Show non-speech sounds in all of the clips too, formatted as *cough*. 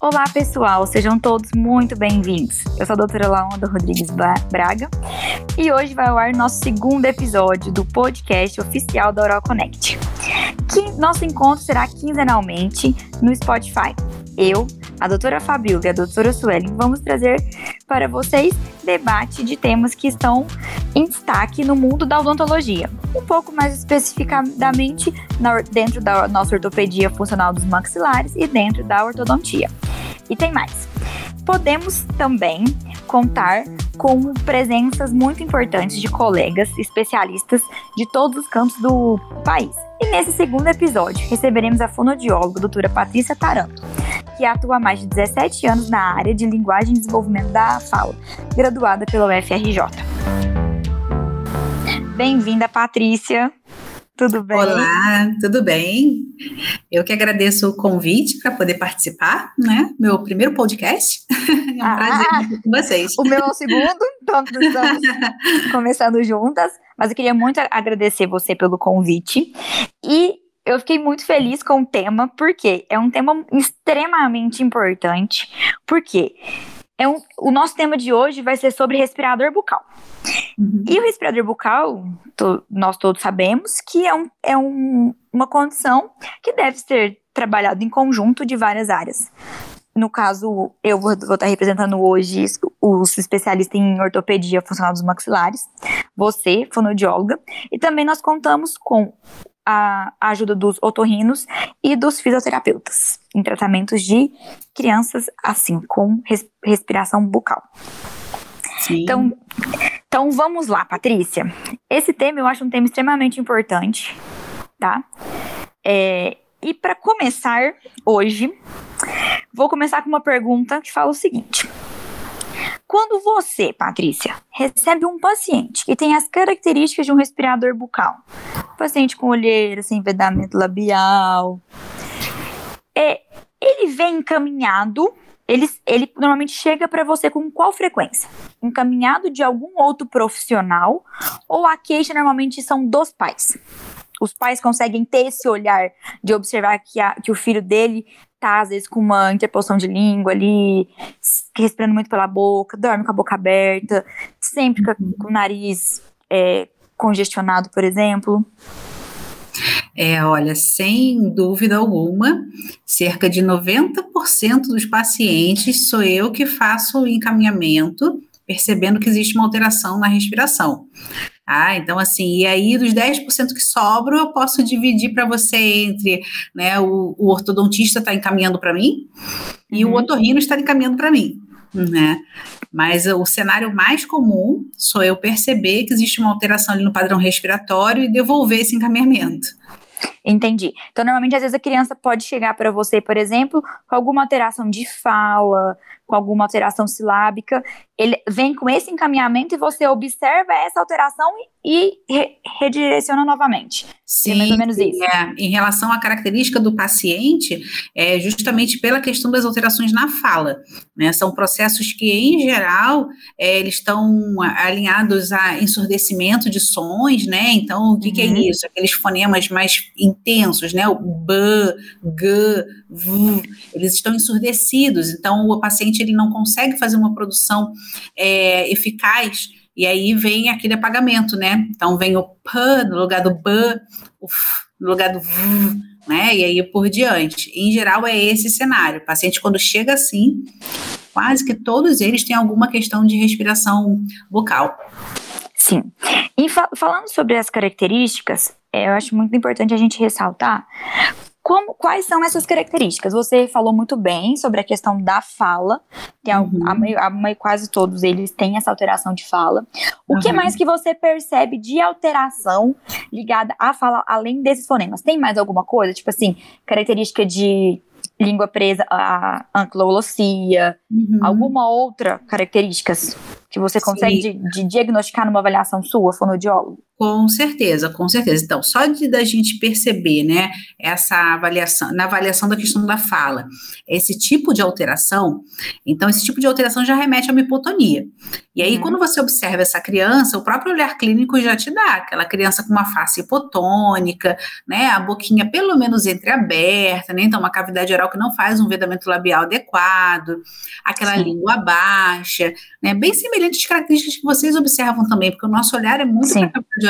Olá, pessoal, sejam todos muito bem-vindos. Eu sou a doutora Laonda Rodrigues Braga e hoje vai ao ar nosso segundo episódio do podcast oficial da Oral Connect. Nosso encontro será quinzenalmente no Spotify. Eu, a doutora Fabiola e a doutora Suelen vamos trazer para vocês debate de temas que estão em destaque no mundo da odontologia. Um pouco mais especificadamente dentro da nossa ortopedia funcional dos maxilares e dentro da ortodontia. E tem mais. Podemos também contar com presenças muito importantes de colegas especialistas de todos os campos do país. E nesse segundo episódio, receberemos a fonodióloga doutora Patrícia Taranto, que atua há mais de 17 anos na área de linguagem e desenvolvimento da fala, graduada pela UFRJ. Bem-vinda, Patrícia. Tudo bem? Olá, tudo bem? Eu que agradeço o convite para poder participar, né? Meu primeiro podcast. *laughs* É um ah, prazer estar com vocês. O meu é o segundo, então estamos *laughs* começando juntas. Mas eu queria muito agradecer você pelo convite. E eu fiquei muito feliz com o tema, porque é um tema extremamente importante. Porque é um, o nosso tema de hoje vai ser sobre respirador bucal. Uhum. E o respirador bucal, to, nós todos sabemos que é, um, é um, uma condição que deve ser trabalhada em conjunto de várias áreas. No caso, eu vou, vou estar representando hoje os especialistas em ortopedia funcional dos maxilares, você, fonodióloga, e também nós contamos com a ajuda dos otorrinos e dos fisioterapeutas em tratamentos de crianças assim com res, respiração bucal. Sim. Então, então vamos lá, Patrícia. Esse tema eu acho um tema extremamente importante, tá? É, e para começar hoje, vou começar com uma pergunta que fala o seguinte: quando você, Patrícia, recebe um paciente que tem as características de um respirador bucal, paciente com olheira, sem vedamento labial, é, ele vem encaminhado, ele, ele normalmente chega para você com qual frequência? Encaminhado de algum outro profissional ou a queixa normalmente são dos pais? Os pais conseguem ter esse olhar de observar que, a, que o filho dele tá, às vezes, com uma interposição de língua ali, respirando muito pela boca, dorme com a boca aberta, sempre com, uhum. o nariz é, congestionado, por exemplo. É, olha, sem dúvida alguma, cerca de 90% dos pacientes sou eu que faço o encaminhamento, percebendo que existe uma alteração na respiração. Ah, então assim, e aí dos 10% que sobram, eu posso dividir para você entre, né, o, o ortodontista está encaminhando para mim e o uhum. otorrino está encaminhando para mim, né? Mas o cenário mais comum sou eu perceber que existe uma alteração ali no padrão respiratório e devolver esse encaminhamento. Entendi. Então, normalmente, às vezes, a criança pode chegar para você, por exemplo, com alguma alteração de fala, com alguma alteração silábica, ele vem com esse encaminhamento e você observa essa alteração e, re redireciona novamente. Sim, é mais ou menos isso. É. Em relação à característica do paciente, é justamente pela questão das alterações na fala. Né? São processos que, em geral, é, eles estão alinhados a ensurdecimento de sons, né? Então, o que, uhum. que é uhum. isso? Aqueles fonemas mais intensos, né? O b, g, v, eles estão ensurdecidos. Então, o paciente ele não consegue fazer uma produção é, eficaz e aí vem aquele apagamento, né? Então vem o p no lugar do b, o f no lugar do v, né? E aí por diante. Em geral é esse cenário. O paciente quando chega assim, quase que todos eles têm alguma questão de respiração vocal. Sim. E fa falando sobre as características, eu acho muito importante a gente ressaltar como, quais são essas características? Você falou muito bem sobre a questão da fala, que uhum. a, a, a, quase todos eles têm essa alteração de fala. O uhum. que mais que você percebe de alteração ligada à fala, além desses fonemas? Tem mais alguma coisa? Tipo assim, característica de língua presa a anclolocia, uhum. alguma outra características que você consegue de, de diagnosticar numa avaliação sua, fonodiólogo? Com certeza, com certeza. Então, só de da gente perceber, né, essa avaliação, na avaliação da questão da fala, esse tipo de alteração, então esse tipo de alteração já remete a uma hipotonia. E aí, uhum. quando você observa essa criança, o próprio olhar clínico já te dá aquela criança com uma face hipotônica, né, a boquinha pelo menos entreaberta, né, então uma cavidade oral que não faz um vedamento labial adequado, aquela Sim. língua baixa, né, bem semelhantes às características que vocês observam também, porque o nosso olhar é muito para a cavidade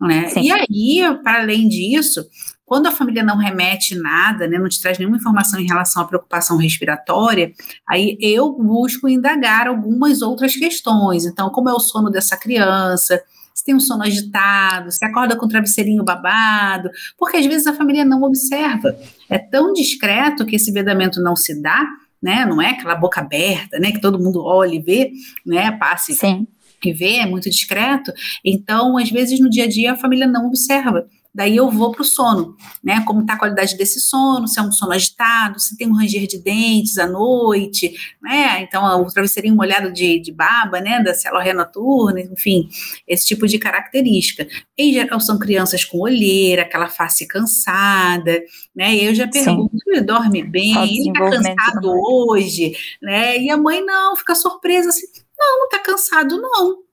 né? E aí, para além disso, quando a família não remete nada, né, não te traz nenhuma informação em relação à preocupação respiratória, aí eu busco indagar algumas outras questões. Então, como é o sono dessa criança? Se tem um sono agitado, se acorda com o travesseirinho babado, porque às vezes a família não observa. É tão discreto que esse vedamento não se dá, né? Não é aquela boca aberta, né? Que todo mundo olha e vê, né? Passe Sim que vê, é muito discreto, então, às vezes, no dia a dia, a família não observa. Daí eu vou para o sono, né? Como está a qualidade desse sono, se é um sono agitado, se tem um ranger de dentes à noite, né? Então, o travesseirinho molhado de, de baba, né? Da célula noturna, enfim, esse tipo de característica. Em geral, são crianças com olheira, aquela face cansada, né? E eu já pergunto, ele dorme bem, ele está cansado hoje, né? E a mãe não, fica surpresa assim, não, não tá cansado, não.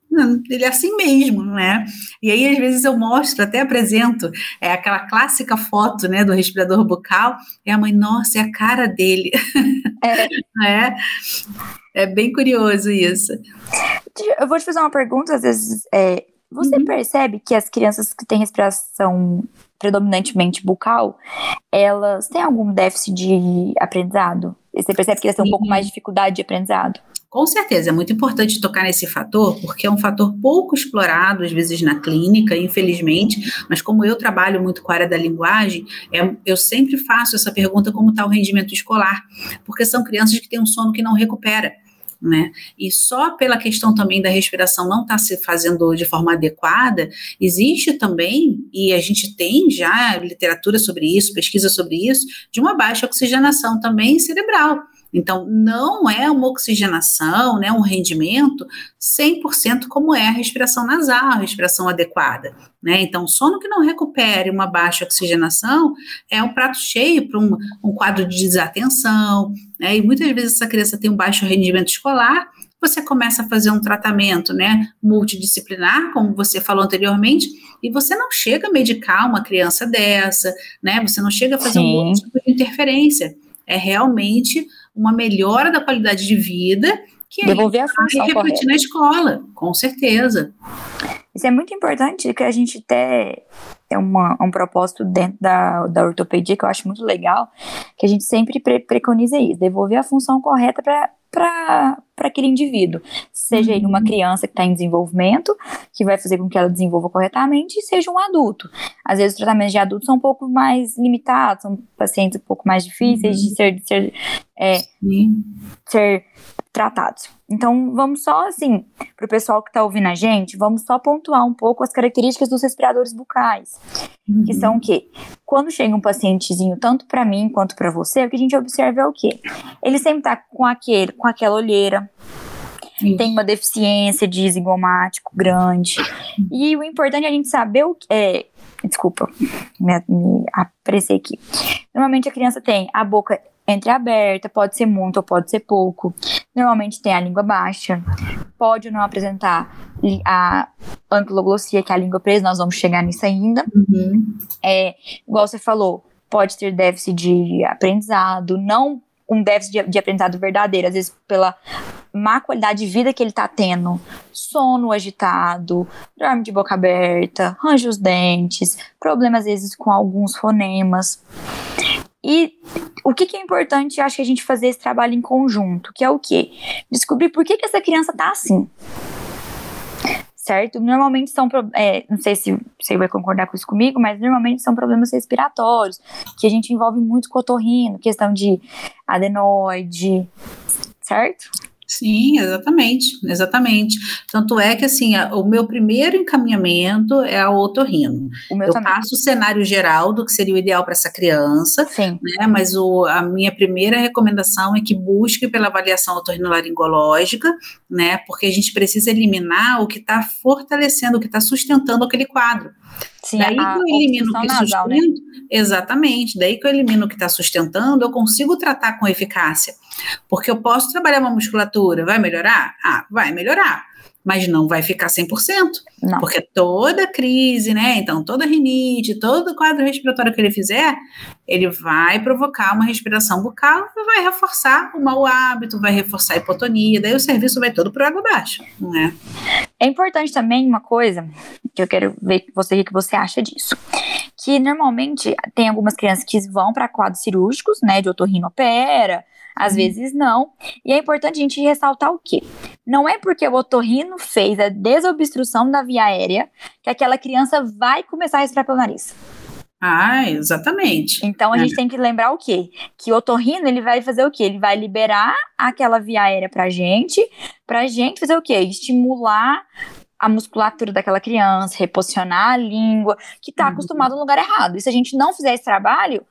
Ele é assim mesmo, né? E aí, às vezes, eu mostro, até apresento, é aquela clássica foto, né, do respirador bucal, e a mãe, nossa, é a cara dele. É. *laughs* é. é bem curioso isso. Eu vou te fazer uma pergunta, às vezes, é, você uhum. percebe que as crianças que têm respiração predominantemente bucal, elas têm algum déficit de aprendizado? Você percebe que elas têm um pouco mais de dificuldade de aprendizado? Com certeza, é muito importante tocar nesse fator, porque é um fator pouco explorado, às vezes, na clínica, infelizmente, mas como eu trabalho muito com a área da linguagem, é, eu sempre faço essa pergunta como está o rendimento escolar, porque são crianças que têm um sono que não recupera. Né? E só pela questão também da respiração não estar tá se fazendo de forma adequada, existe também, e a gente tem já literatura sobre isso, pesquisa sobre isso, de uma baixa oxigenação também cerebral. Então, não é uma oxigenação, né, um rendimento 100% como é a respiração nasal, a respiração adequada. Né? Então, sono que não recupere uma baixa oxigenação é um prato cheio para um, um, quadro de desatenção. Né? E muitas vezes essa criança tem um baixo rendimento escolar, você começa a fazer um tratamento né, multidisciplinar, como você falou anteriormente, e você não chega a medicar uma criança dessa, né? Você não chega a fazer Sim. um tipo de interferência. É realmente uma melhora da qualidade de vida que devolver a função repetir correta. na escola, com certeza. Isso é muito importante que a gente ter é uma, um propósito dentro da, da ortopedia que eu acho muito legal, que a gente sempre pre preconiza isso, devolver a função correta para aquele indivíduo, seja ele uma uhum. criança que está em desenvolvimento, que vai fazer com que ela desenvolva corretamente, e seja um adulto. Às vezes os tratamentos de adultos são um pouco mais limitados, são pacientes um pouco mais difíceis uhum. de ser, de ser, é, ser tratados. Então, vamos só, assim, para o pessoal que está ouvindo a gente, vamos só pontuar um pouco as características dos respiradores bucais, uhum. que são o quê? Quando chega um pacientezinho, tanto para mim quanto para você, o que a gente observa é o quê? Ele sempre está com, aquele, com aquela olheira, Isso. tem uma deficiência de zigomático grande, e o importante é a gente saber o que é, desculpa, me, me apressei aqui. Normalmente a criança tem a boca entreaberta, pode ser muito ou pode ser pouco. Normalmente tem a língua baixa, pode não apresentar a anquiloglossia, que é a língua presa, nós vamos chegar nisso ainda. Uhum. É, igual você falou, pode ter déficit de aprendizado, não um déficit de, de, aprendizado verdadeiro, às vezes pela má qualidade de vida que ele está tendo, sono agitado, dorme de boca aberta, range os dentes, problemas às vezes com alguns fonemas. E o que, que, é importante, acho que a gente fazer esse trabalho em conjunto, que é o quê? Descobrir por que, que essa criança tá assim. Certo? Normalmente são, é, não sei se você vai concordar com isso comigo, mas normalmente são problemas respiratórios, que a gente envolve muito cotorrino, questão de adenoide, certo? Sim, exatamente, exatamente. Tanto é que assim, a, o meu primeiro encaminhamento é ao otorrino. O meu Eu também. passo o cenário geral do que seria o ideal para essa criança, Sim. né? Mas o, a minha primeira recomendação é que busque pela avaliação otorrinolaringológica, né? Porque a gente precisa eliminar o que está fortalecendo, o que está sustentando aquele quadro. Sim, daí que eu elimino o que nasal, né? exatamente, daí que eu elimino o que está sustentando, eu consigo tratar com eficácia. Porque eu posso trabalhar uma musculatura, vai melhorar? Ah, vai melhorar mas não vai ficar 100%, não. porque toda crise, né, então toda rinite, todo quadro respiratório que ele fizer, ele vai provocar uma respiração bucal e vai reforçar o mau hábito, vai reforçar a hipotonia, daí o serviço vai todo por água abaixo, né? É importante também uma coisa que eu quero ver você o que você acha disso. Que normalmente tem algumas crianças que vão para quadros cirúrgicos, né, de otorrinopera, às uhum. vezes não. E é importante a gente ressaltar o quê? Não é porque o otorrino fez a desobstrução da via aérea que aquela criança vai começar a respirar pelo nariz. Ah, exatamente. Então a é. gente tem que lembrar o quê? Que o otorrino ele vai fazer o quê? Ele vai liberar aquela via aérea pra gente, pra gente fazer o quê? Estimular a musculatura daquela criança, reposicionar a língua, que tá uhum. acostumado no lugar errado. E se a gente não fizer esse trabalho,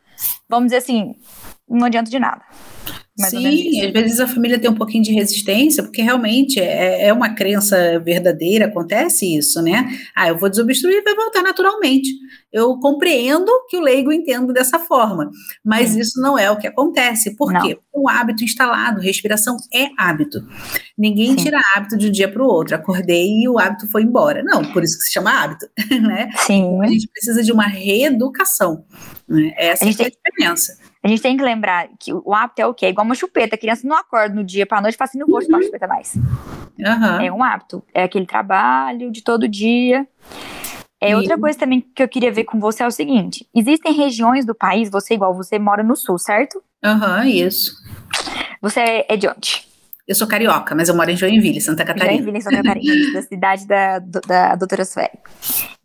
vamos dizer assim, não adianta de nada. Mais Sim, às vezes a família tem um pouquinho de resistência, porque realmente é, é uma crença verdadeira, acontece isso, né? Ah, eu vou desobstruir e vai voltar naturalmente. Eu compreendo que o leigo entenda dessa forma, mas hum. isso não é o que acontece. Por não. quê? Um hábito instalado, respiração é hábito. Ninguém Sim. tira hábito de um dia para o outro. Acordei e o hábito foi embora. Não, por isso que se chama hábito, *laughs* né? Sim. A gente precisa de uma reeducação. Né? Essa a é a diferença. A gente tem que lembrar que o hábito é o quê? É igual uma chupeta. A criança não acorda no dia para noite e fala assim, não vou chupar chupeta mais. Uhum. É um hábito. É aquele trabalho de todo dia. É, outra coisa também que eu queria ver com você é o seguinte: existem regiões do país, você igual, você mora no sul, certo? Aham, uhum, isso. Você é de onde? Eu sou carioca, mas eu moro em Joinville, Santa Catarina. Joinville, Santa Catarina, *laughs* da cidade da, da doutora Sueli.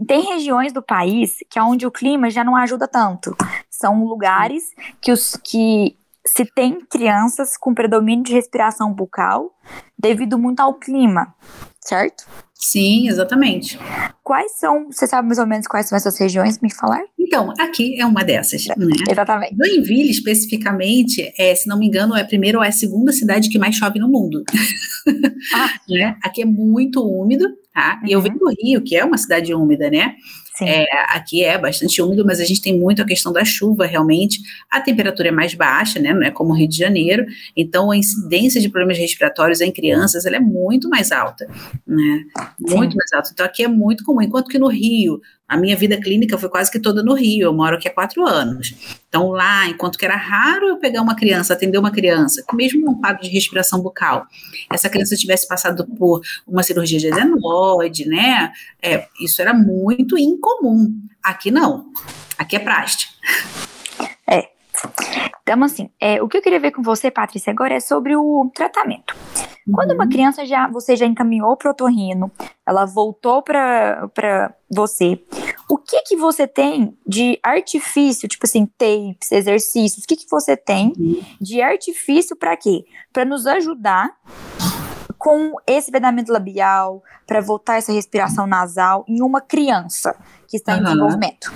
Tem regiões do país que é onde o clima já não ajuda tanto. São lugares que, os, que se tem crianças com predomínio de respiração bucal devido muito ao clima, certo? Sim, exatamente. Quais são, você sabe mais ou menos quais são essas regiões, me falar? Então, aqui é uma dessas, né? Exatamente. Joinville, especificamente, é, se não me engano, é a primeira ou é a segunda cidade que mais chove no mundo. Ah. *laughs* né? Aqui é muito úmido, tá? E eu venho do Rio, que é uma cidade úmida, né? É, aqui é bastante úmido, mas a gente tem muito a questão da chuva, realmente. A temperatura é mais baixa, né? Não é como o Rio de Janeiro. Então, a incidência de problemas respiratórios em crianças ela é muito mais alta, né? Muito Sim. mais alta. Então, aqui é muito comum. Enquanto que no Rio, a minha vida clínica foi quase que toda no Rio, eu moro aqui há quatro anos. Então, lá, enquanto que era raro eu pegar uma criança, atender uma criança, com mesmo um quadro de respiração bucal, essa criança tivesse passado por uma cirurgia de adenoide, né? É, isso era muito incomum. Aqui não. Aqui é praste. É. Então, assim, é, o que eu queria ver com você, Patrícia, agora é sobre o tratamento. Quando uma uhum. criança já você já encaminhou para o otorrino, ela voltou para você, o que que você tem de artifício, tipo assim, tapes, exercícios, o que que você tem uhum. de artifício para quê? Para nos ajudar com esse vedamento labial, para voltar essa respiração nasal em uma criança que está uhum. em desenvolvimento.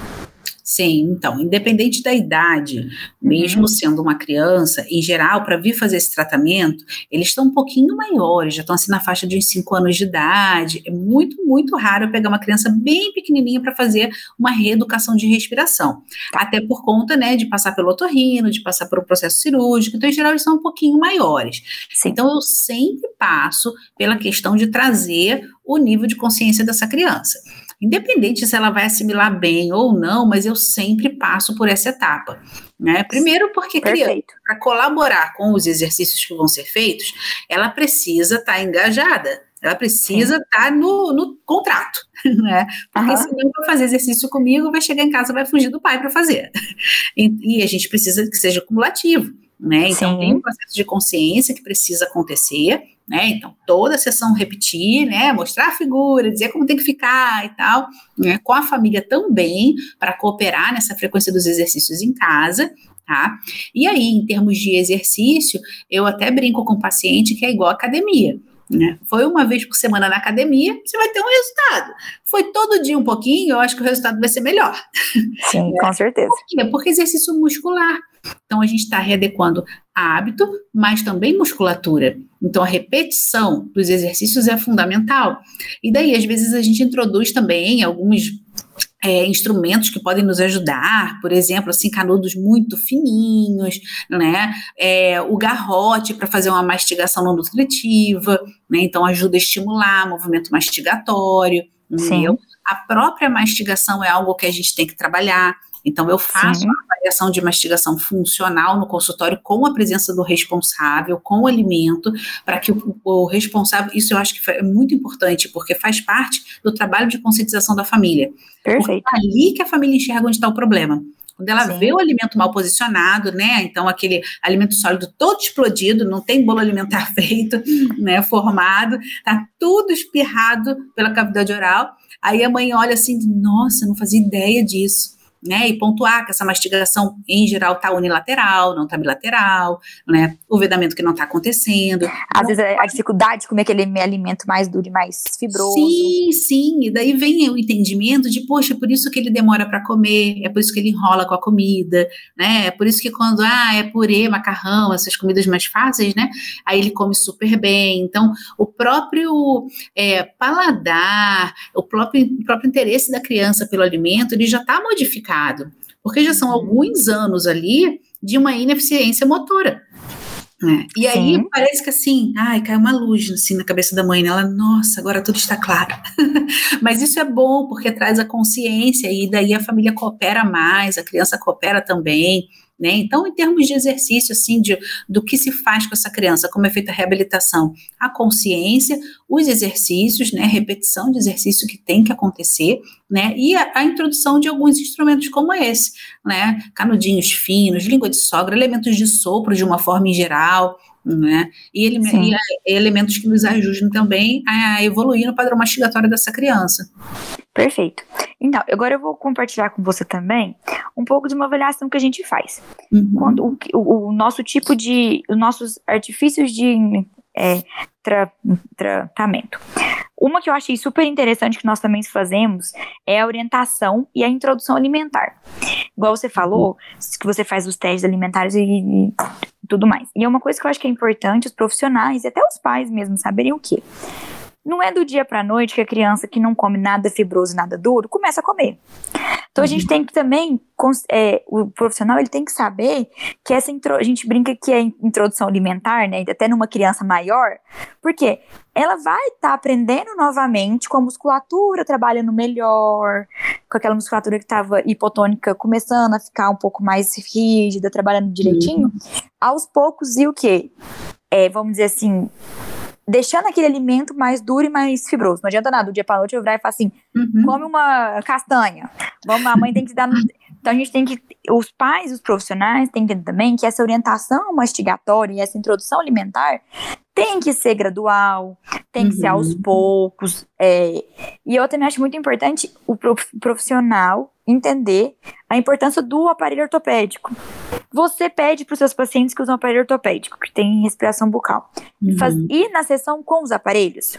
Sim, então, independente da idade, mesmo uhum. sendo uma criança, em geral, para vir fazer esse tratamento, eles estão um pouquinho maiores, já estão assim na faixa de uns 5 anos de idade. É muito, muito raro pegar uma criança bem pequenininha para fazer uma reeducação de respiração. Tá. Até por conta, né, de passar pelo otorrino, de passar por um processo cirúrgico, então, em geral, eles são um pouquinho maiores. Sim. Então, eu sempre passo pela questão de trazer o nível de consciência dessa criança. Independente se ela vai assimilar bem ou não, mas eu sempre passo por essa etapa. Né? Primeiro, porque criança, para colaborar com os exercícios que vão ser feitos, ela precisa estar tá engajada. Ela precisa estar tá no, no, contrato, *laughs* né? Porque uhum. senão para fazer exercício comigo, vai chegar em casa, vai fugir do pai para fazer. E, e, a gente precisa que seja cumulativo, né? Então Sim. tem um processo de consciência que precisa acontecer, né? Então, toda a sessão repetir, né? Mostrar a figura, dizer como tem que ficar e tal, né? Com a família também, para cooperar nessa frequência dos exercícios em casa. tá? E aí, em termos de exercício, eu até brinco com o paciente que é igual academia. Né? Foi uma vez por semana na academia, você vai ter um resultado. Foi todo dia um pouquinho, eu acho que o resultado vai ser melhor. Sim, *laughs* com certeza. Por quê? Porque exercício muscular. Então, a gente está readequando hábito, mas também musculatura. Então, a repetição dos exercícios é fundamental. E daí, às vezes, a gente introduz também alguns é, instrumentos que podem nos ajudar, por exemplo, assim, canudos muito fininhos, né? É, o garrote para fazer uma mastigação não nutritiva, né? Então ajuda a estimular o movimento mastigatório, entendeu? A própria mastigação é algo que a gente tem que trabalhar. Então, eu faço Sim. uma avaliação de mastigação funcional no consultório com a presença do responsável, com o alimento, para que o, o, responsável, isso eu acho que é muito importante, porque faz parte do trabalho de conscientização da família. Perfeito. Porque é ali que a família enxerga onde está o problema. Quando ela Sim. vê o alimento mal posicionado, né? Então, aquele alimento sólido todo explodido, não tem bolo alimentar *laughs* feito, né? Formado, tá tudo espirrado pela cavidade oral. Aí a mãe olha assim, nossa, não fazia ideia disso né, e pontuar que essa mastigação, em geral, está unilateral, não está bilateral, né, o vedamento que não está acontecendo. Às vezes a dificuldade de comer aquele alimento mais duro e mais fibroso. Sim, sim, e daí vem o entendimento de, poxa, é por isso que ele demora para comer, é por isso que ele enrola com a comida, né, é por isso que quando, ah, é purê, macarrão, essas comidas mais fáceis, né, aí ele come super bem, então o próprio é, paladar, o próprio, o próprio interesse da criança pelo alimento, ele já está modificado porque já são alguns anos ali de uma ineficiência motora. Né? E aí Sim. parece que assim, ai, cai uma luz assim na cabeça da mãe, né? ela, nossa, agora tudo está claro. *laughs* Mas isso é bom porque traz a consciência e daí a família coopera mais, a criança coopera também. Né? Então, em termos de exercício, assim, de, do que se faz com essa criança, como é feita a reabilitação, a consciência, os exercícios, né, repetição de exercício que tem que acontecer, né, e a, a, introdução de alguns instrumentos como esse, né, canudinhos finos, língua de sogra, elementos de sopro de uma forma em geral, né, e, ele, e, e elementos que nos ajudem também a evoluir no padrão mastigatório dessa criança. Perfeito. Então, agora eu vou compartilhar com você também um pouco de uma avaliação que a gente faz. Uhum. Quando o, o, o, nosso tipo de. os nossos artifícios de é, tra, tratamento. Uma que eu achei super interessante que nós também fazemos é a orientação e a introdução alimentar. Igual você falou, que você faz os testes alimentares e, e tudo mais. E é uma coisa que eu acho que é importante os profissionais e até os pais mesmo saberem o quê? Não é do dia para noite que a criança que não come nada fibroso, nada duro, começa a comer. Então a gente uhum. tem que também, é, o profissional ele tem que saber que essa intro, a gente brinca que é introdução alimentar, né, até numa criança maior, porque ela vai estar tá aprendendo novamente com a musculatura trabalhando melhor, com aquela musculatura que estava hipotônica começando a ficar um pouco mais rígida, trabalhando direitinho, uhum. aos poucos e o que? É, vamos dizer assim, deixando aquele alimento mais duro e mais fibroso. Não adianta nada, do dia para noite eu virar e falar assim, uhum. come uma castanha. Vamos, a mãe tem que dar. Então a gente tem que. Os pais, os profissionais têm que entender também que essa orientação mastigatória e essa introdução alimentar tem que ser gradual, tem que uhum. ser aos poucos. É, e eu também acho muito importante o profissional entender a importância do aparelho ortopédico. Você pede para os seus pacientes que usam aparelho ortopédico, que tem respiração bucal, uhum. faz, ir na sessão com os aparelhos?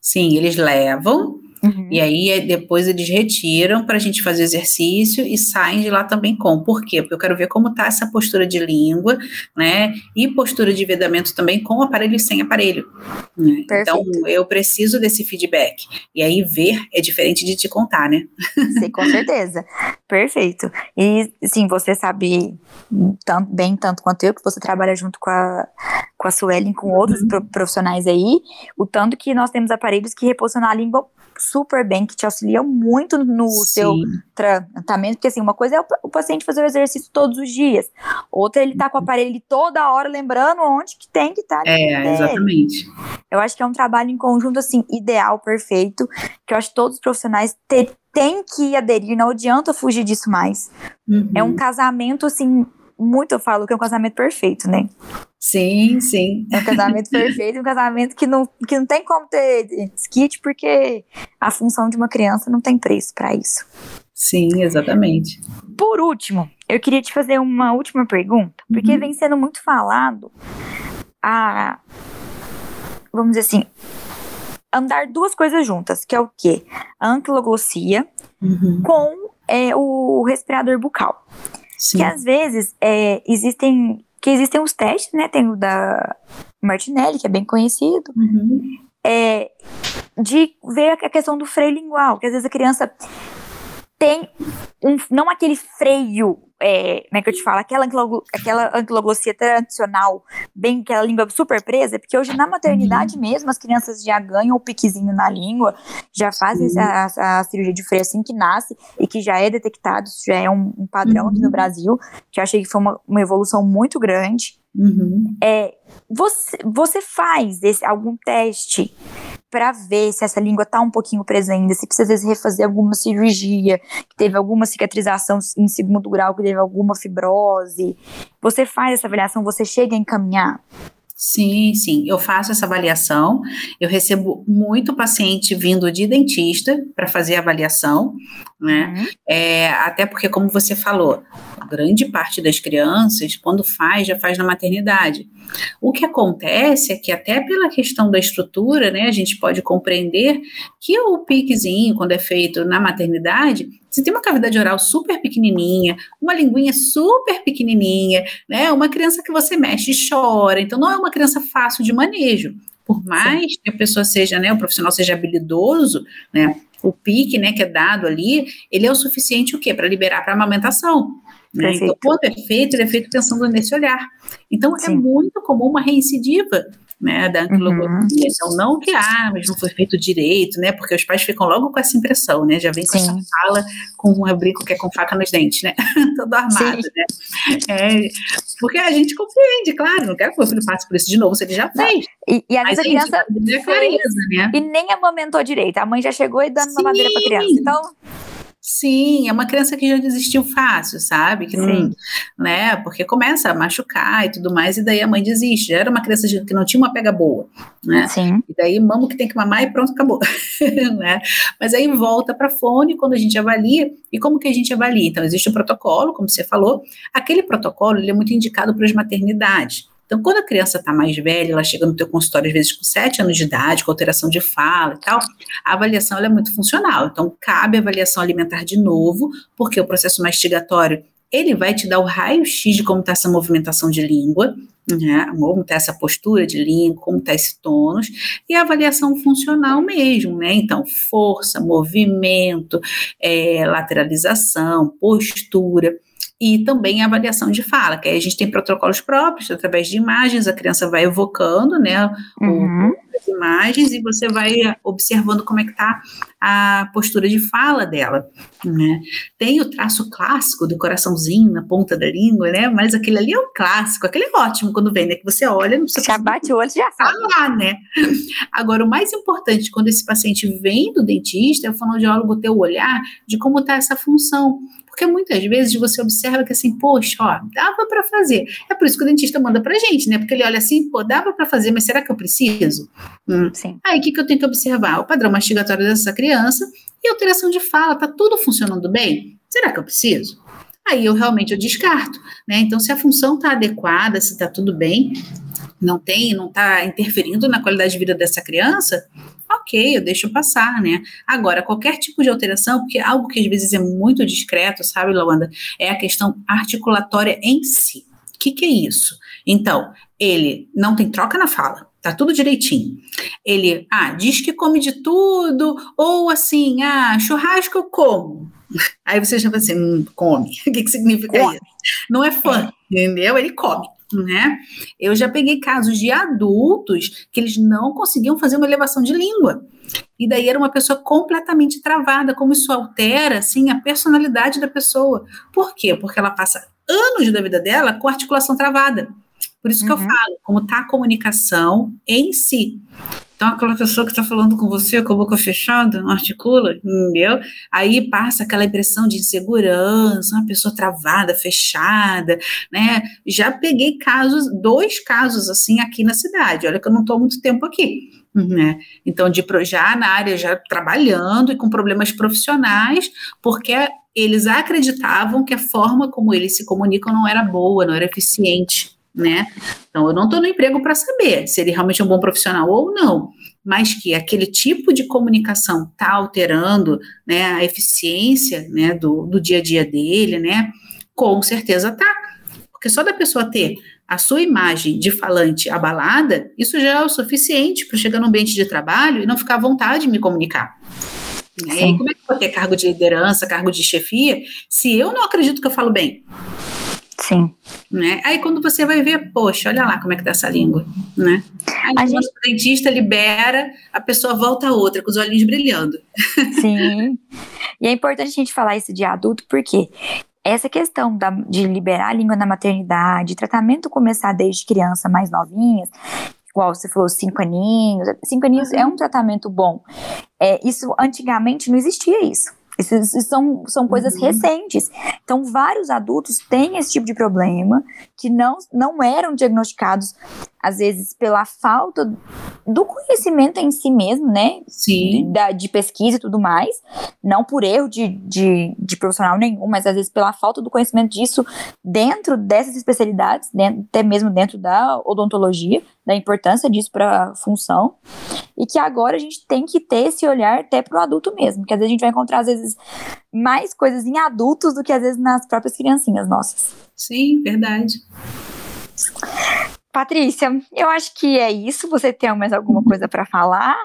Sim, eles levam Uhum. E aí é, depois eles retiram para a gente fazer exercício e saem de lá também com. Por quê? Porque eu quero ver como está essa postura de língua, né? E postura de vedamento também com aparelho e sem aparelho. Né? Então eu preciso desse feedback. E aí ver é diferente de te contar, né? Sim, com certeza. Perfeito. E sim, você sabe tanto, bem tanto quanto eu, que você trabalha junto com a, com a Suelen, com outros uhum. profissionais aí, o tanto que nós temos aparelhos que reposicionam a língua super bem, que te auxiliam muito no Sim. seu tratamento, porque assim, uma coisa é o, o, paciente fazer o exercício todos os dias, outra ele tá com o aparelho toda hora lembrando onde que tem que estar. Tá é, exatamente. Eu acho que é um trabalho em conjunto, assim, ideal, perfeito, que eu acho que todos os profissionais ter, têm que aderir, não adianta fugir disso mais. Uhum. É um casamento, assim, muito eu falo que é um casamento perfeito, né? Sim, sim. É um casamento *laughs* perfeito, um casamento que não, que não tem como ter skit, porque a função de uma criança não tem preço para isso. Sim, exatamente. por último, eu queria te fazer uma última pergunta, porque uhum. vem sendo muito falado a. Vamos dizer assim. Andar duas coisas juntas, que é o quê? A anquiloglossia uhum. com é, o respirador bucal. Sim. Que às vezes é, existem. Que existem os testes, né? Tem o da Martinelli, que é bem conhecido. Uhum. É, de ver a questão do freio lingual, que às vezes a criança tem um, não aquele freio, é, como é que eu te falo, aquela, aquela anquiloglossia tradicional, bem aquela língua super presa, porque hoje na maternidade uhum. mesmo as crianças já ganham o piquezinho na língua, já fazem a, a, cirurgia de freio assim que nasce e que já é detectado, isso já é um, um padrão aqui no uhum. Brasil, que eu achei que foi uma, uma evolução muito grande. Uhum. É, você, você faz esse, algum teste para ver se essa língua tá um pouquinho presa ainda, se precisa às vezes refazer alguma cirurgia, que teve alguma cicatrização em segundo grau, que teve alguma fibrose. Você faz essa avaliação, você chega a encaminhar? Sim, sim, eu faço essa avaliação. Eu recebo muito paciente vindo de dentista para fazer a avaliação, né? Uhum. É, até porque, como você falou, grande parte das crianças, quando faz, já faz na maternidade. O que acontece é que, até pela questão da estrutura, né, a gente pode compreender que o piquezinho, quando é feito na maternidade, você tem uma cavidade oral super pequenininha, uma linguinha super pequenininha, né? Uma criança que você mexe e chora, então não é uma criança fácil de manejo. Por mais Sim. que a pessoa seja, né, o profissional seja habilidoso, né, o pique, né, que é dado ali, ele é o suficiente o quê? Para liberar para amamentação. Né? Então, quando é feito, ele é feito pensando nesse olhar. Então, é Sim. é muito comum uma reincidiva né, da anquiloglossia. Uhum. Então, não que, ah, mas não foi feito direito, né, porque os pais ficam logo com essa impressão, né, já vem com Sim. essa fala com um brinco que é com faca nos dentes, né, *laughs* todo armado, Sim. né. É, porque a gente compreende, claro, não quero que o meu filho passe por isso de novo, se ele já fez. E, e a criança é clareza, né? E nem amamentou direito, a mãe já chegou e dando uma madeira para criança, então... Sim, é uma criança que já desistiu fácil, sabe? Que não, né? Porque começa a machucar e tudo mais, e daí a mãe desiste. Já era uma criança que não tinha uma pega boa, né? Sim. E daí mama que tem que mamar e pronto, acabou, *laughs* né? Mas aí volta para fone quando a gente avalia. E como que a gente avalia? Então, existe o protocolo, como você falou. Aquele protocolo, ele é muito indicado para as maternidades. Então, quando a criança está mais velha, ela chega no teu consultório às vezes com 7 anos de idade, com alteração de fala e tal, a avaliação é muito funcional. Então, cabe avaliação alimentar de novo, porque o processo mastigatório ele vai te dar o raio-x de como está essa movimentação de língua, né, como está essa postura de língua, como está esse tônus, e a avaliação funcional mesmo, né? Então, força, movimento, é, lateralização, postura e também a avaliação de fala, que aí a gente tem protocolos próprios, através de imagens, a criança vai evocando, né, uhum. as imagens e você vai observando como é que está a postura de fala dela, né. Tem o traço clássico do coraçãozinho na ponta da língua, né, mas aquele ali é o clássico, aquele é ótimo quando vem, né, que você olha, não precisa... Já bate o olho, já sabe. lá, né. Agora, o mais importante, quando esse paciente vem do dentista, é o fonoaudiólogo ter o olhar de como está essa função, porque muitas vezes você observa que assim, poxa, ó, dava para fazer. É por isso que o dentista manda pra gente, né? Porque ele olha assim, pô, dava para fazer, mas será que eu preciso? Hum. Sim. Aí o que, que eu tenho que observar? O padrão mastigatório dessa criança e alteração de fala, tá tudo funcionando bem? Será que eu preciso? Aí eu realmente eu descarto, né? Então, se a função está adequada, se está tudo bem, não tem, não está interferindo na qualidade de vida dessa criança, ok, eu deixo passar, né? Agora, qualquer tipo de alteração, porque algo que às vezes é muito discreto, sabe, Lawanda, é a questão articulatória em si. O que, que é isso? Então, ele não tem troca na fala, tá tudo direitinho. Ele, ah, diz que come de tudo, ou assim, ah, churrasco eu como. *laughs* Aí você já vai assim, hum, come. *laughs* O que, que significa come. isso? Não é fã, é. entendeu? Ele come né? Eu já peguei casos de adultos que eles não conseguiam fazer uma elevação de língua. E daí era uma pessoa completamente travada, como isso altera, assim, a personalidade da pessoa. Por quê? Porque ela passa anos da vida dela com articulação travada. Por isso que uhum. eu falo, como está a comunicação em si. Então, aquela pessoa que está falando com você com a boca fechada, não articula, entendeu? Aí passa aquela impressão de insegurança, uma pessoa travada, fechada, né? Já peguei casos, dois casos assim aqui na cidade. Olha que eu não estou há muito tempo aqui. Né? Então, de já na área, já trabalhando e com problemas profissionais, porque eles acreditavam que a forma como eles se comunicam não era boa, não era eficiente, né? Então, eu não estou no emprego para saber se ele realmente é um bom profissional ou não, mas que aquele tipo de comunicação está alterando né, a eficiência né, do, do dia a dia dele, né? Com certeza tá. Porque só da pessoa ter a sua imagem de falante abalada, isso já é o suficiente para chegar no ambiente de trabalho e não ficar à vontade de me comunicar. Né? E aí, como é que eu vou ter cargo de liderança, cargo de chefia, se eu não acredito que eu falo bem? Sim. Né? Aí quando você vai ver, poxa, olha lá como é que tá essa língua, né? Aí a gente... o dentista libera, a pessoa volta a outra, com os olhinhos brilhando. Sim. *laughs* E é importante a gente falar isso de adulto, porque essa questão da, de liberar a língua na maternidade, tratamento começar desde criança mais novinhas, igual você falou, cinco aninhos. Cinco aninhos uhum. é um tratamento bom. É, isso antigamente não existia isso. Isso, isso são, são coisas uhum. recentes. Então, vários adultos têm esse tipo de problema que não, não eram diagnosticados às vezes pela falta do conhecimento em si mesmo, né? Sim. Da, de pesquisa e tudo mais. Não por erro de, de, de, profissional nenhum, mas às vezes pela falta do conhecimento disso dentro dessas especialidades, dentro, até mesmo dentro da odontologia, da importância disso para a função. E que agora a gente tem que ter esse olhar até para o adulto mesmo, que às vezes a gente vai encontrar, às vezes, mais coisas em adultos do que às vezes nas próprias criancinhas nossas. Sim, verdade. Patrícia, eu acho que é isso. Você tem mais alguma coisa para falar?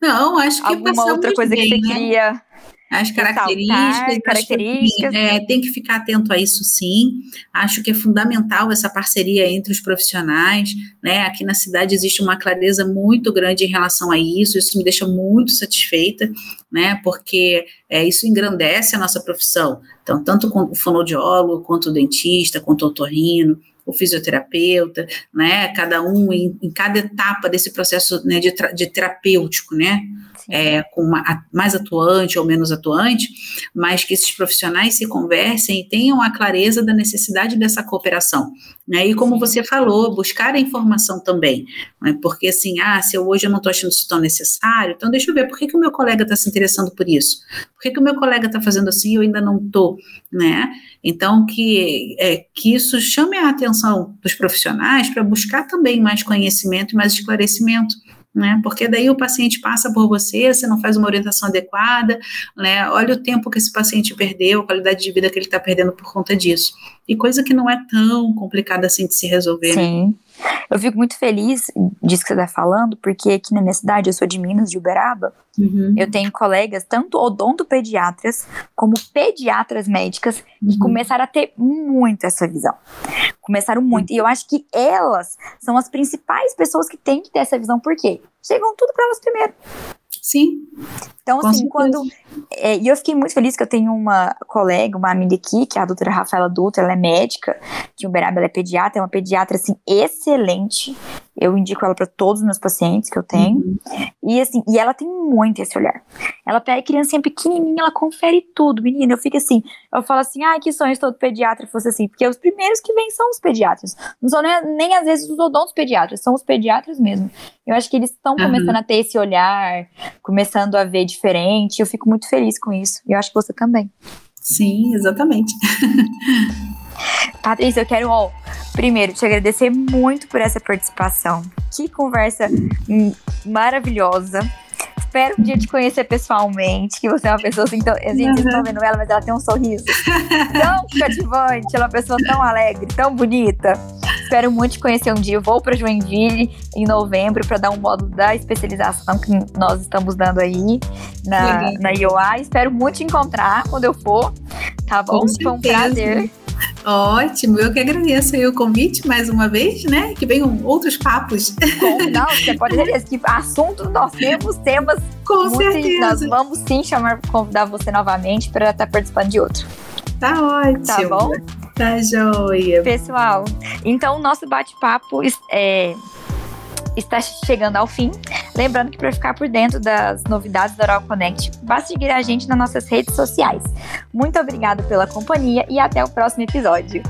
Não, acho que alguma outra coisa bem, que você né? queria as características, características. Que, é, tem que ficar atento a isso sim. Acho que é fundamental essa parceria entre os profissionais. Né? Aqui na cidade existe uma clareza muito grande em relação a isso, isso me deixa muito satisfeita, né? Porque é, isso engrandece a nossa profissão. Então, tanto o fonoaudiólogo, quanto o dentista, quanto o otorrino, o fisioterapeuta, né? Cada um em, em cada etapa desse processo né, de, de terapêutico, né? É, com uma, mais atuante ou menos atuante, mas que esses profissionais se conversem e tenham a clareza da necessidade dessa cooperação. Né? E como você falou, buscar a informação também, né? porque assim, ah, se eu hoje eu não estou achando isso tão necessário, então deixa eu ver, por que, que o meu colega está se interessando por isso? Por que, que o meu colega está fazendo assim e eu ainda não estou, né? Então, que, é, que isso chame a atenção dos profissionais para buscar também mais conhecimento e mais esclarecimento né? Porque daí o paciente passa por você, você não faz uma orientação adequada, né? Olha o tempo que esse paciente perdeu, a qualidade de vida que ele está perdendo por conta disso. E coisa que não é tão complicada assim de se resolver. Né? Sim. Né? Eu fico muito feliz disso que você está falando, porque aqui na minha cidade, eu sou de Minas, de Uberaba, uhum. eu tenho colegas, tanto odontopediatras como pediatras médicas, que uhum. começaram a ter muito essa visão. Começaram muito. E eu acho que elas são as principais pessoas que têm que ter essa visão, porque chegam tudo para elas primeiro. Sim. Então, assim, quando. É, e eu fiquei muito feliz que eu tenho uma colega, uma amiga aqui, que é a doutora Rafaela Dutra, ela é médica, de Uberaba, ela é pediatra, é uma pediatra, assim, excelente. Eu indico ela para todos os meus pacientes que eu tenho. Uhum. E assim, e ela tem muito esse olhar. Ela pega a criancinha pequenininha, ela confere tudo, menina. Eu fico assim, eu falo assim, ai, que sonho todo pediatra fosse assim. Porque os primeiros que vêm são os pediatras. Não são nem, nem às vezes os odontos pediatras, são os pediatras mesmo. Eu acho que eles estão uhum. começando a ter esse olhar, começando a ver diferente. Eu fico muito feliz com isso. E eu acho que você também. Sim, exatamente. *laughs* Patrícia, eu quero, ó, primeiro, te agradecer muito por essa participação. Que conversa maravilhosa. Espero um dia te conhecer pessoalmente, que você é uma pessoa assim, tão, a gente uhum. vendo ela, mas ela tem um sorriso tão *laughs* cativante, ela é uma pessoa tão alegre, tão bonita. Espero muito te conhecer um dia. Eu vou para Joinville em novembro para dar um módulo da especialização que nós estamos dando aí na, na IOA. Espero muito te encontrar quando eu for, tá bom? Foi um prazer. Ótimo, eu que agradeço aí o convite mais uma vez, né? Que venham outros papos. Com, não, você pode *laughs* dizer que assunto nós temos temas. Com certeza. Nós vamos sim chamar, convidar você novamente para estar tá participando de outro. Tá ótimo. Tá bom? Tá joia. Pessoal, então o nosso bate-papo é, está chegando ao fim. Lembrando que para ficar por dentro das novidades da Oral Connect, basta seguir a gente nas nossas redes sociais. Muito obrigada pela companhia e até o próximo episódio.